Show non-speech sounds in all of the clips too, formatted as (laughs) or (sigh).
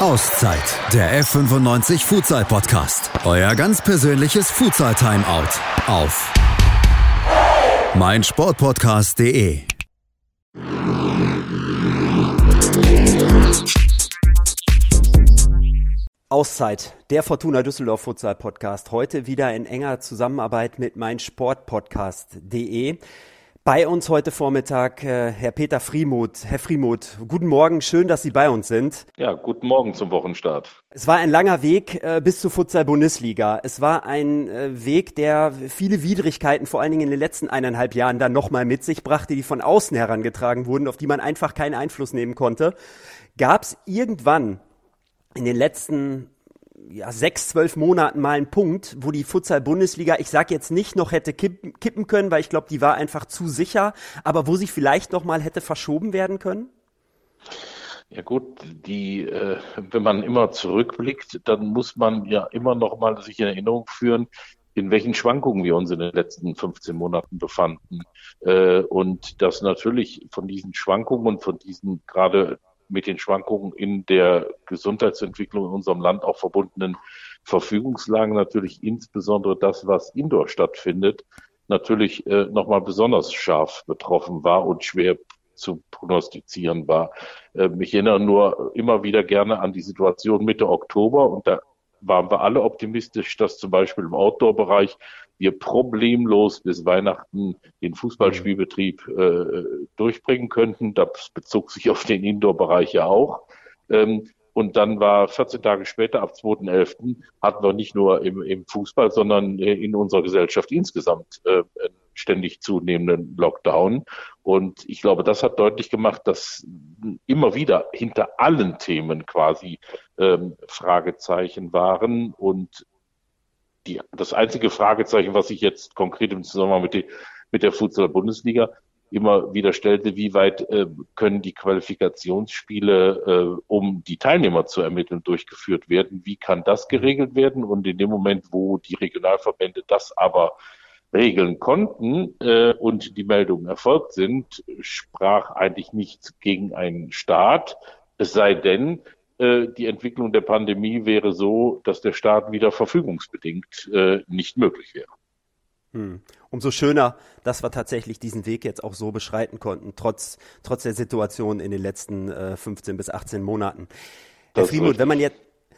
Auszeit, der F95 Futsal Podcast. Euer ganz persönliches Futsal Timeout auf meinsportpodcast.de. Auszeit, der Fortuna Düsseldorf Futsal Podcast. Heute wieder in enger Zusammenarbeit mit meinsportpodcast.de. Bei uns heute Vormittag äh, Herr Peter Friemuth. Herr Friemuth, guten Morgen, schön, dass Sie bei uns sind. Ja, guten Morgen zum Wochenstart. Es war ein langer Weg äh, bis zur Futsal-Bundesliga. Es war ein äh, Weg, der viele Widrigkeiten, vor allen Dingen in den letzten eineinhalb Jahren, dann nochmal mit sich brachte, die von außen herangetragen wurden, auf die man einfach keinen Einfluss nehmen konnte. Gab es irgendwann in den letzten ja, sechs, zwölf Monaten mal ein Punkt, wo die Futsal-Bundesliga, ich sage jetzt nicht noch hätte kippen, kippen können, weil ich glaube, die war einfach zu sicher, aber wo sie vielleicht noch mal hätte verschoben werden können? Ja gut, die, äh, wenn man immer zurückblickt, dann muss man ja immer noch mal sich in Erinnerung führen, in welchen Schwankungen wir uns in den letzten 15 Monaten befanden. Äh, und dass natürlich von diesen Schwankungen und von diesen gerade mit den Schwankungen in der Gesundheitsentwicklung in unserem Land auch verbundenen Verfügungslagen natürlich insbesondere das, was indoor stattfindet, natürlich äh, nochmal besonders scharf betroffen war und schwer zu prognostizieren war. Äh, ich erinnere nur immer wieder gerne an die Situation Mitte Oktober und da waren wir alle optimistisch, dass zum Beispiel im Outdoor-Bereich wir problemlos bis Weihnachten den Fußballspielbetrieb äh, durchbringen könnten. Das bezog sich auf den Indoor-Bereich ja auch. Ähm, und dann war 14 Tage später, ab 2.11., hatten wir nicht nur im, im Fußball, sondern in unserer Gesellschaft insgesamt äh, ständig zunehmenden Lockdown. Und ich glaube, das hat deutlich gemacht, dass immer wieder hinter allen Themen quasi ähm, Fragezeichen waren und die, das einzige Fragezeichen, was sich jetzt konkret im Zusammenhang mit, die, mit der Futsal-Bundesliga immer wieder stellte, wie weit äh, können die Qualifikationsspiele, äh, um die Teilnehmer zu ermitteln, durchgeführt werden? Wie kann das geregelt werden? Und in dem Moment, wo die Regionalverbände das aber regeln konnten äh, und die Meldungen erfolgt sind, sprach eigentlich nichts gegen einen Staat, es sei denn, die Entwicklung der Pandemie wäre so, dass der Staat wieder verfügungsbedingt äh, nicht möglich wäre. Hm. Umso schöner, dass wir tatsächlich diesen Weg jetzt auch so beschreiten konnten, trotz, trotz der Situation in den letzten äh, 15 bis 18 Monaten. Herr Friemuth, wenn man jetzt,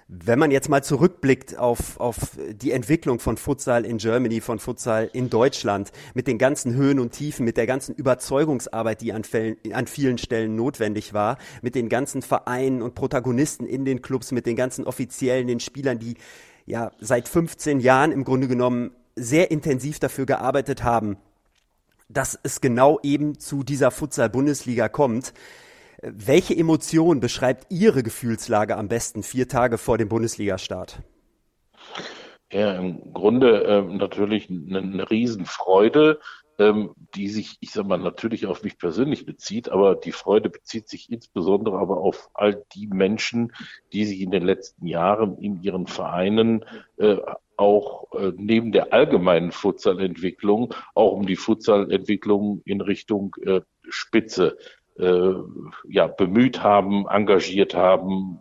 wenn man jetzt mal zurückblickt auf, auf die Entwicklung von Futsal in Germany, von Futsal in Deutschland, mit den ganzen Höhen und Tiefen, mit der ganzen Überzeugungsarbeit, die an, Fällen, an vielen Stellen notwendig war, mit den ganzen Vereinen und Protagonisten in den Clubs, mit den ganzen Offiziellen, den Spielern, die ja seit 15 Jahren im Grunde genommen sehr intensiv dafür gearbeitet haben, dass es genau eben zu dieser Futsal-Bundesliga kommt. Welche Emotion beschreibt Ihre Gefühlslage am besten vier Tage vor dem Bundesligastart? Ja, im Grunde äh, natürlich eine, eine Riesenfreude, ähm, die sich, ich sag mal, natürlich auf mich persönlich bezieht, aber die Freude bezieht sich insbesondere aber auf all die Menschen, die sich in den letzten Jahren in ihren Vereinen äh, auch äh, neben der allgemeinen Futsalentwicklung auch um die Futsalentwicklung in Richtung äh, Spitze äh, ja, bemüht haben, engagiert haben.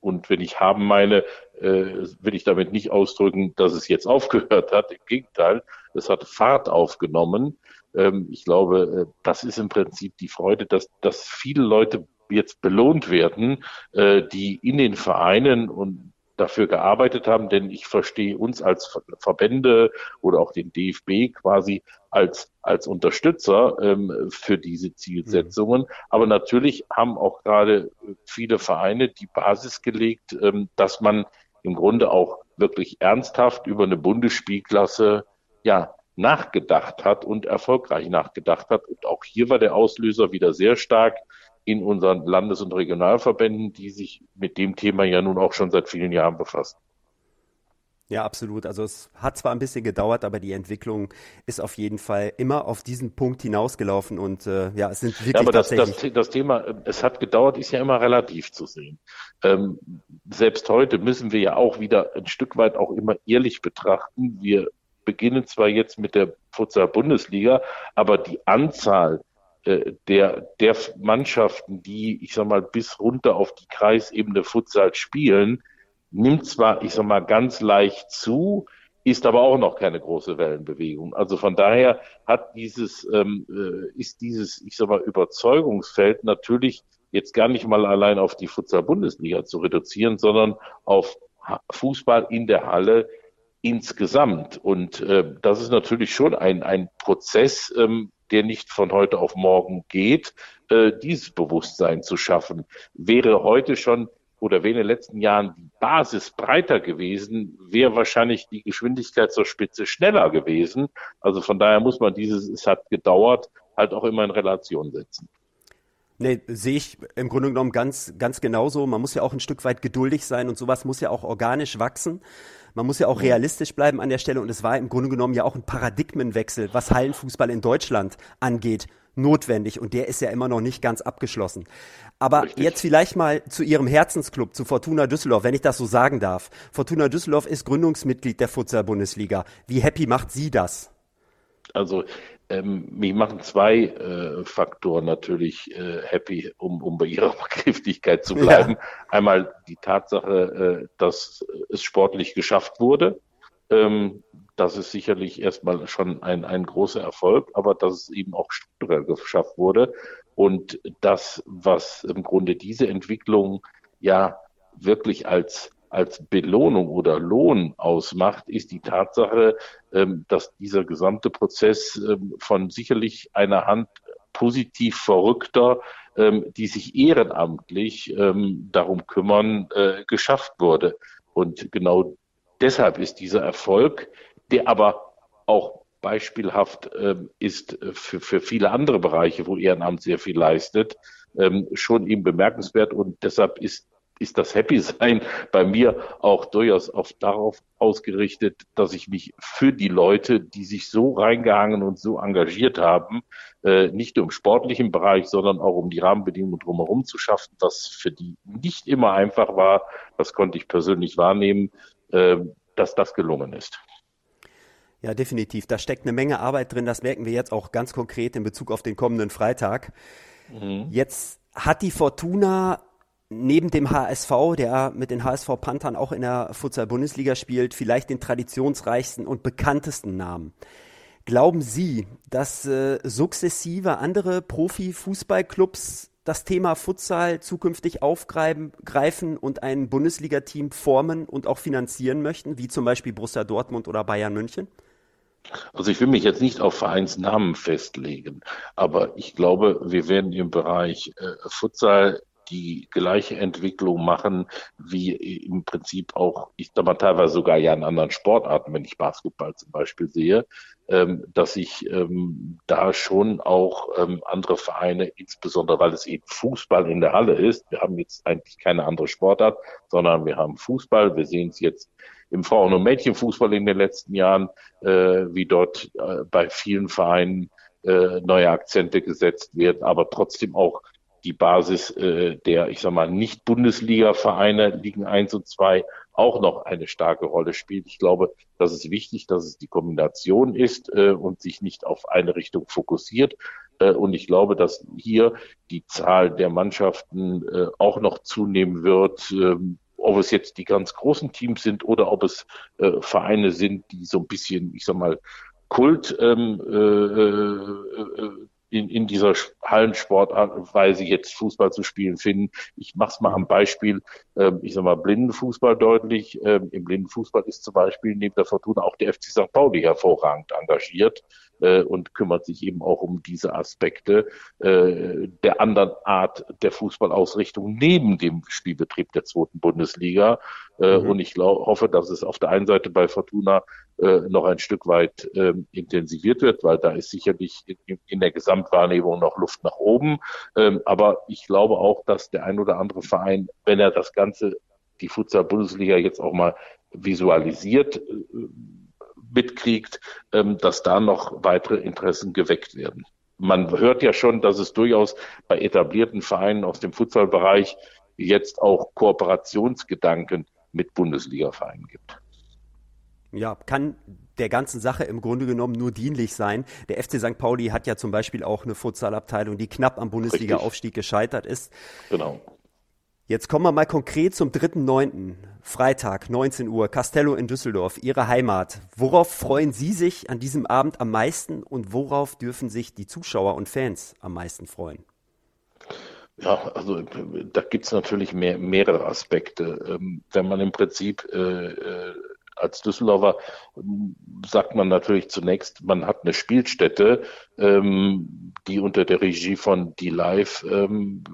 Und wenn ich haben meine, äh, will ich damit nicht ausdrücken, dass es jetzt (laughs) aufgehört hat. Im Gegenteil, es hat Fahrt aufgenommen. Ähm, ich glaube, äh, das ist im Prinzip die Freude, dass, dass viele Leute jetzt belohnt werden, äh, die in den Vereinen und dafür gearbeitet haben, denn ich verstehe uns als Verbände oder auch den DFB quasi als, als Unterstützer ähm, für diese Zielsetzungen. Mhm. Aber natürlich haben auch gerade viele Vereine die Basis gelegt, ähm, dass man im Grunde auch wirklich ernsthaft über eine Bundesspielklasse ja nachgedacht hat und erfolgreich nachgedacht hat. Und auch hier war der Auslöser wieder sehr stark in unseren Landes- und Regionalverbänden, die sich mit dem Thema ja nun auch schon seit vielen Jahren befassen. Ja, absolut. Also es hat zwar ein bisschen gedauert, aber die Entwicklung ist auf jeden Fall immer auf diesen Punkt hinausgelaufen und äh, ja, es sind wirklich ja, aber das, das, das, Thema, es hat gedauert, ist ja immer relativ zu sehen. Ähm, selbst heute müssen wir ja auch wieder ein Stück weit auch immer ehrlich betrachten. Wir beginnen zwar jetzt mit der Futsal Bundesliga, aber die Anzahl der, der Mannschaften, die, ich sag mal, bis runter auf die Kreisebene Futsal spielen, nimmt zwar, ich sag mal, ganz leicht zu, ist aber auch noch keine große Wellenbewegung. Also von daher hat dieses, ähm, äh, ist dieses, ich sag mal, Überzeugungsfeld natürlich jetzt gar nicht mal allein auf die Futsal-Bundesliga zu reduzieren, sondern auf Fußball in der Halle insgesamt. Und äh, das ist natürlich schon ein, ein Prozess, ähm, der nicht von heute auf morgen geht, äh, dieses Bewusstsein zu schaffen. Wäre heute schon oder wäre in den letzten Jahren die Basis breiter gewesen, wäre wahrscheinlich die Geschwindigkeit zur Spitze schneller gewesen. Also von daher muss man dieses, es hat gedauert, halt auch immer in Relation setzen. Nee, sehe ich im Grunde genommen ganz, ganz genauso. Man muss ja auch ein Stück weit geduldig sein und sowas muss ja auch organisch wachsen. Man muss ja auch realistisch bleiben an der Stelle und es war im Grunde genommen ja auch ein Paradigmenwechsel, was Hallenfußball in Deutschland angeht, notwendig und der ist ja immer noch nicht ganz abgeschlossen. Aber Richtig. jetzt vielleicht mal zu Ihrem Herzensclub, zu Fortuna Düsseldorf, wenn ich das so sagen darf. Fortuna Düsseldorf ist Gründungsmitglied der Futsal-Bundesliga. Wie happy macht Sie das? Also ähm, mich machen zwei äh, Faktoren natürlich äh, happy, um, um bei Ihrer (laughs) Begrifflichkeit zu bleiben. Ja. Einmal die Tatsache, äh, dass es sportlich geschafft wurde. Ähm, das ist sicherlich erstmal schon ein, ein großer Erfolg, aber dass es eben auch strukturell geschafft wurde. Und das, was im Grunde diese Entwicklung ja wirklich als als Belohnung oder Lohn ausmacht, ist die Tatsache, ähm, dass dieser gesamte Prozess ähm, von sicherlich einer Hand positiv Verrückter, ähm, die sich ehrenamtlich darum kümmern, äh, geschafft wurde. Und genau deshalb ist dieser Erfolg, der aber auch beispielhaft ist für, für viele andere Bereiche, wo Ehrenamt sehr viel leistet, schon eben bemerkenswert. Und deshalb ist ist das Happy Sein bei mir auch durchaus auf darauf ausgerichtet, dass ich mich für die Leute, die sich so reingehangen und so engagiert haben, äh, nicht nur im sportlichen Bereich, sondern auch um die Rahmenbedingungen drumherum zu schaffen, was für die nicht immer einfach war, das konnte ich persönlich wahrnehmen, äh, dass das gelungen ist. Ja, definitiv. Da steckt eine Menge Arbeit drin. Das merken wir jetzt auch ganz konkret in Bezug auf den kommenden Freitag. Mhm. Jetzt hat die Fortuna neben dem HSV, der mit den HSV Panthern auch in der Futsal-Bundesliga spielt, vielleicht den traditionsreichsten und bekanntesten Namen. Glauben Sie, dass äh, sukzessive andere Profi-Fußballclubs das Thema Futsal zukünftig aufgreifen und ein Bundesliga-Team formen und auch finanzieren möchten, wie zum Beispiel Borussia Dortmund oder Bayern München? Also ich will mich jetzt nicht auf Vereinsnamen festlegen, aber ich glaube, wir werden im Bereich äh, Futsal die gleiche Entwicklung machen wie im Prinzip auch, ich sag mal teilweise sogar ja in anderen Sportarten, wenn ich Basketball zum Beispiel sehe, ähm, dass ich ähm, da schon auch ähm, andere Vereine, insbesondere weil es eben Fußball in der Halle ist, wir haben jetzt eigentlich keine andere Sportart, sondern wir haben Fußball, wir sehen es jetzt im Frauen- und Mädchenfußball in den letzten Jahren, äh, wie dort äh, bei vielen Vereinen äh, neue Akzente gesetzt werden, aber trotzdem auch die Basis äh, der, ich sag mal, nicht Bundesliga-Vereine, Ligen 1 und 2, auch noch eine starke Rolle spielt. Ich glaube, das ist wichtig, dass es die Kombination ist äh, und sich nicht auf eine Richtung fokussiert. Äh, und ich glaube, dass hier die Zahl der Mannschaften äh, auch noch zunehmen wird. Äh, ob es jetzt die ganz großen Teams sind oder ob es äh, Vereine sind, die so ein bisschen, ich sag mal, Kult ähm, äh, äh, äh in, in dieser Hallensportweise jetzt Fußball zu spielen finden. Ich mache es mal am Beispiel, äh, ich sag mal, Blindenfußball deutlich. Ähm, Im Blindenfußball ist zum Beispiel neben der Fortuna auch der FC St. Pauli hervorragend engagiert äh, und kümmert sich eben auch um diese Aspekte äh, der anderen Art der Fußballausrichtung neben dem Spielbetrieb der zweiten Bundesliga. Äh, mhm. Und ich glaub, hoffe, dass es auf der einen Seite bei Fortuna äh, noch ein Stück weit äh, intensiviert wird, weil da ist sicherlich in, in der Gesamtwahrnehmung noch Luft nach oben. Ähm, aber ich glaube auch, dass der ein oder andere Verein, wenn er das Ganze, die Futsal-Bundesliga jetzt auch mal visualisiert, äh, mitkriegt, ähm, dass da noch weitere Interessen geweckt werden. Man hört ja schon, dass es durchaus bei etablierten Vereinen aus dem Futsalbereich jetzt auch Kooperationsgedanken mit Bundesliga-Vereinen gibt. Ja, kann der ganzen Sache im Grunde genommen nur dienlich sein. Der FC St. Pauli hat ja zum Beispiel auch eine Futsalabteilung, die knapp am Bundesliga-Aufstieg gescheitert ist. Genau. Jetzt kommen wir mal konkret zum 3.9. Freitag, 19 Uhr, Castello in Düsseldorf, Ihre Heimat. Worauf freuen Sie sich an diesem Abend am meisten und worauf dürfen sich die Zuschauer und Fans am meisten freuen? Ja, also da gibt es natürlich mehr, mehrere Aspekte. Ähm, wenn man im Prinzip äh, äh, als Düsseldorfer ähm, sagt man natürlich zunächst, man hat eine Spielstätte, ähm, die unter der Regie von D-Live ähm,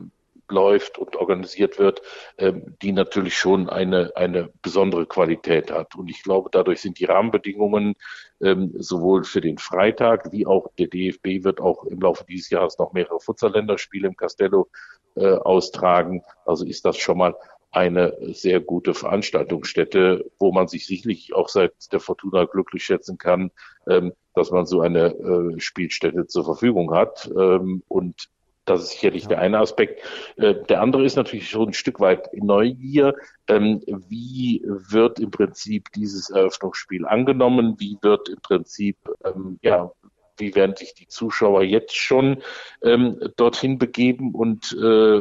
läuft und organisiert wird, ähm, die natürlich schon eine, eine besondere Qualität hat. Und ich glaube, dadurch sind die Rahmenbedingungen ähm, sowohl für den Freitag wie auch der DFB wird auch im Laufe dieses Jahres noch mehrere Futsaländerspiele im Castello äh, austragen. Also ist das schon mal eine sehr gute Veranstaltungsstätte, wo man sich sicherlich auch seit der Fortuna glücklich schätzen kann, ähm, dass man so eine äh, Spielstätte zur Verfügung hat. Und das ist sicherlich ja. der eine Aspekt. Äh, der andere ist natürlich schon ein Stück weit Neugier. Ähm, wie wird im Prinzip dieses Eröffnungsspiel angenommen? Wie wird im Prinzip, ähm, ja, wie werden sich die Zuschauer jetzt schon ähm, dorthin begeben und äh,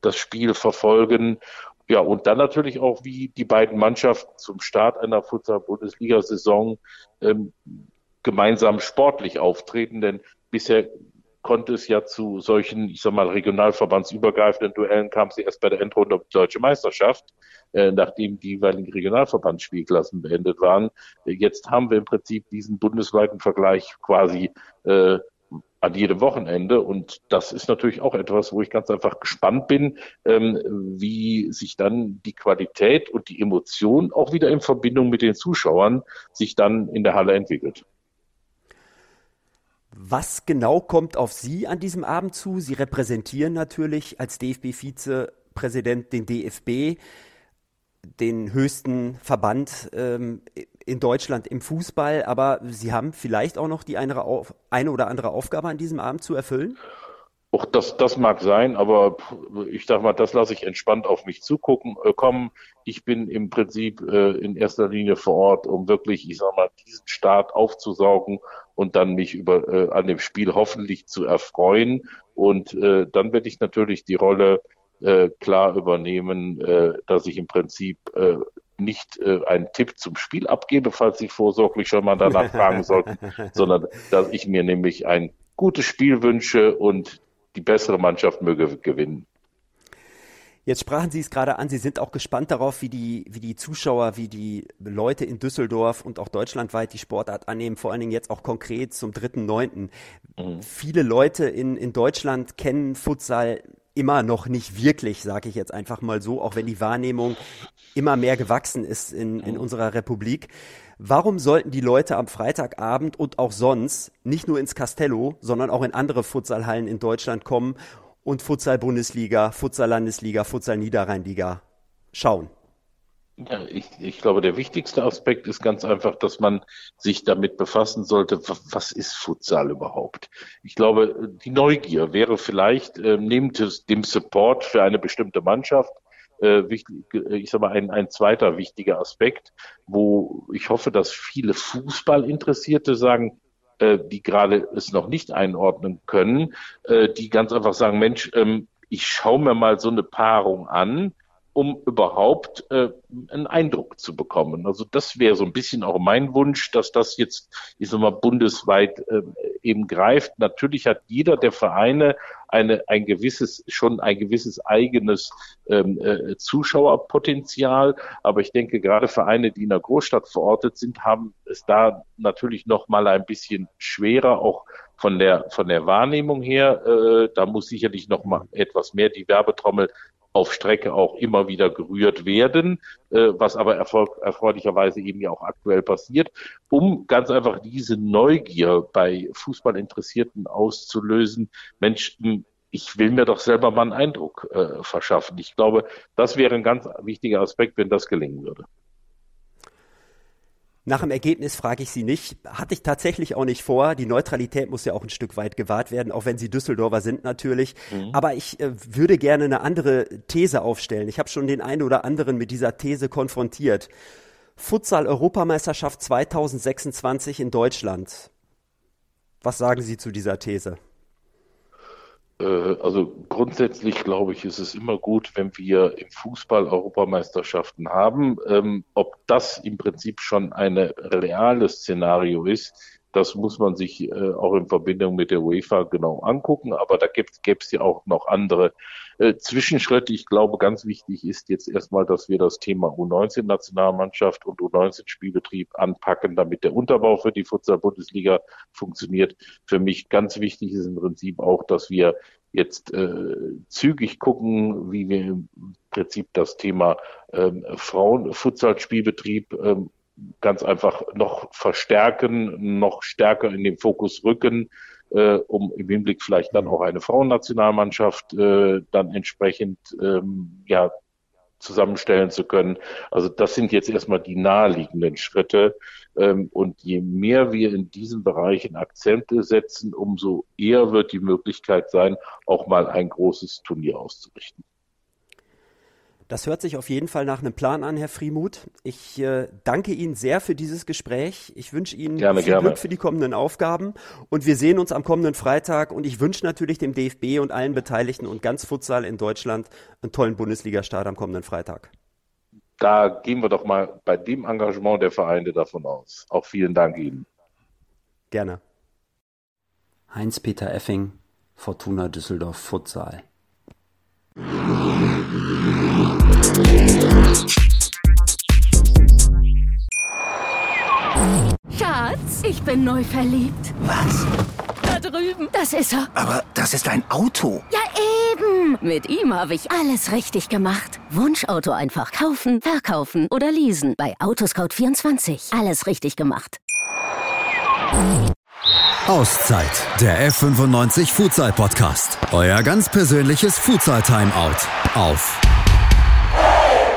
das Spiel verfolgen? Ja, und dann natürlich auch, wie die beiden Mannschaften zum Start einer Futsal-Bundesliga-Saison gemeinsam sportlich auftreten, denn bisher konnte es ja zu solchen, ich sag mal, regionalverbandsübergreifenden Duellen kam sie erst bei der Endrunde um die deutsche Meisterschaft, äh, nachdem die jeweiligen Regionalverbandsspielklassen beendet waren. Jetzt haben wir im Prinzip diesen bundesweiten Vergleich quasi äh, an jedem Wochenende. Und das ist natürlich auch etwas, wo ich ganz einfach gespannt bin, ähm, wie sich dann die Qualität und die Emotion auch wieder in Verbindung mit den Zuschauern sich dann in der Halle entwickelt. Was genau kommt auf Sie an diesem Abend zu? Sie repräsentieren natürlich als DFB-Vizepräsident den DFB, den höchsten Verband ähm, in Deutschland im Fußball, aber Sie haben vielleicht auch noch die eine, eine oder andere Aufgabe an diesem Abend zu erfüllen? Auch das, das mag sein, aber ich sag mal, das lasse ich entspannt auf mich zugucken äh, kommen. Ich bin im Prinzip äh, in erster Linie vor Ort, um wirklich, ich sag mal, diesen Start aufzusaugen und dann mich über äh, an dem Spiel hoffentlich zu erfreuen. Und äh, dann werde ich natürlich die Rolle äh, klar übernehmen, äh, dass ich im Prinzip äh, nicht äh, einen Tipp zum Spiel abgebe, falls Sie vorsorglich schon mal danach (laughs) fragen sollten, sondern dass ich mir nämlich ein gutes Spiel wünsche und die bessere Mannschaft möge gewinnen. Jetzt sprachen Sie es gerade an, Sie sind auch gespannt darauf, wie die, wie die Zuschauer, wie die Leute in Düsseldorf und auch deutschlandweit die Sportart annehmen, vor allen Dingen jetzt auch konkret zum 3.9. Mhm. Viele Leute in, in Deutschland kennen Futsal immer noch nicht wirklich, sage ich jetzt einfach mal so, auch wenn die Wahrnehmung immer mehr gewachsen ist in, in mhm. unserer Republik. Warum sollten die Leute am Freitagabend und auch sonst nicht nur ins Castello, sondern auch in andere Futsalhallen in Deutschland kommen und Futsal-Bundesliga, Futsal-Landesliga, Futsal-Niederrheinliga schauen? Ja, ich, ich glaube, der wichtigste Aspekt ist ganz einfach, dass man sich damit befassen sollte, was ist Futsal überhaupt? Ich glaube, die Neugier wäre vielleicht äh, neben dem Support für eine bestimmte Mannschaft äh, wichtig, ich sag mal, ein, ein zweiter wichtiger Aspekt, wo ich hoffe, dass viele Fußballinteressierte sagen, äh, die gerade es noch nicht einordnen können, äh, die ganz einfach sagen, Mensch, ähm, ich schaue mir mal so eine Paarung an, um überhaupt äh, einen Eindruck zu bekommen. Also das wäre so ein bisschen auch mein Wunsch, dass das jetzt, ich sag mal, bundesweit äh, eben greift. Natürlich hat jeder der Vereine eine, ein gewisses, schon ein gewisses eigenes ähm, äh, Zuschauerpotenzial. Aber ich denke, gerade Vereine, die in der Großstadt verortet sind, haben es da natürlich noch mal ein bisschen schwerer, auch von der von der Wahrnehmung her. Äh, da muss sicherlich noch mal etwas mehr die Werbetrommel auf Strecke auch immer wieder gerührt werden, äh, was aber erfreulicherweise eben ja auch aktuell passiert, um ganz einfach diese Neugier bei Fußballinteressierten auszulösen. Mensch, hm, ich will mir doch selber mal einen Eindruck äh, verschaffen. Ich glaube, das wäre ein ganz wichtiger Aspekt, wenn das gelingen würde. Nach dem Ergebnis frage ich Sie nicht. Hatte ich tatsächlich auch nicht vor. Die Neutralität muss ja auch ein Stück weit gewahrt werden, auch wenn Sie Düsseldorfer sind natürlich. Mhm. Aber ich äh, würde gerne eine andere These aufstellen. Ich habe schon den einen oder anderen mit dieser These konfrontiert. Futsal-Europameisterschaft 2026 in Deutschland. Was sagen Sie zu dieser These? Äh, also grundsätzlich glaube ich, ist es immer gut, wenn wir im Fußball Europameisterschaften haben. Ähm, ob das im Prinzip schon ein reales Szenario ist, das muss man sich äh, auch in Verbindung mit der UEFA genau angucken. Aber da gäbe es ja auch noch andere äh, Zwischenschritte. Ich glaube, ganz wichtig ist jetzt erstmal, dass wir das Thema U19-Nationalmannschaft und U19-Spielbetrieb anpacken, damit der Unterbau für die Futsal-Bundesliga funktioniert. Für mich ganz wichtig ist im Prinzip auch, dass wir jetzt äh, zügig gucken, wie wir im Prinzip das Thema ähm, Frauen-Futsal-Spielbetrieb ähm, ganz einfach noch verstärken, noch stärker in den Fokus rücken, äh, um im Hinblick vielleicht dann auch eine Frauennationalmannschaft äh, dann entsprechend ähm, ja zusammenstellen zu können. Also das sind jetzt erstmal die naheliegenden Schritte. Ähm, und je mehr wir in diesen Bereichen Akzente setzen, umso eher wird die Möglichkeit sein, auch mal ein großes Turnier auszurichten. Das hört sich auf jeden Fall nach einem Plan an, Herr Friemuth. Ich äh, danke Ihnen sehr für dieses Gespräch. Ich wünsche Ihnen gerne, viel gerne. Glück für die kommenden Aufgaben. Und wir sehen uns am kommenden Freitag. Und ich wünsche natürlich dem DFB und allen Beteiligten und ganz Futsal in Deutschland einen tollen Bundesliga-Start am kommenden Freitag. Da gehen wir doch mal bei dem Engagement der Vereine davon aus. Auch vielen Dank Ihnen. Gerne. Heinz-Peter Effing, Fortuna Düsseldorf Futsal. Schatz, ich bin neu verliebt. Was? Da drüben. Das ist er. Aber das ist ein Auto. Ja, eben. Mit ihm habe ich alles richtig gemacht. Wunschauto einfach kaufen, verkaufen oder leasen. Bei Autoscout24. Alles richtig gemacht. Auszeit, der F95 Futsal Podcast. Euer ganz persönliches Futsal Timeout auf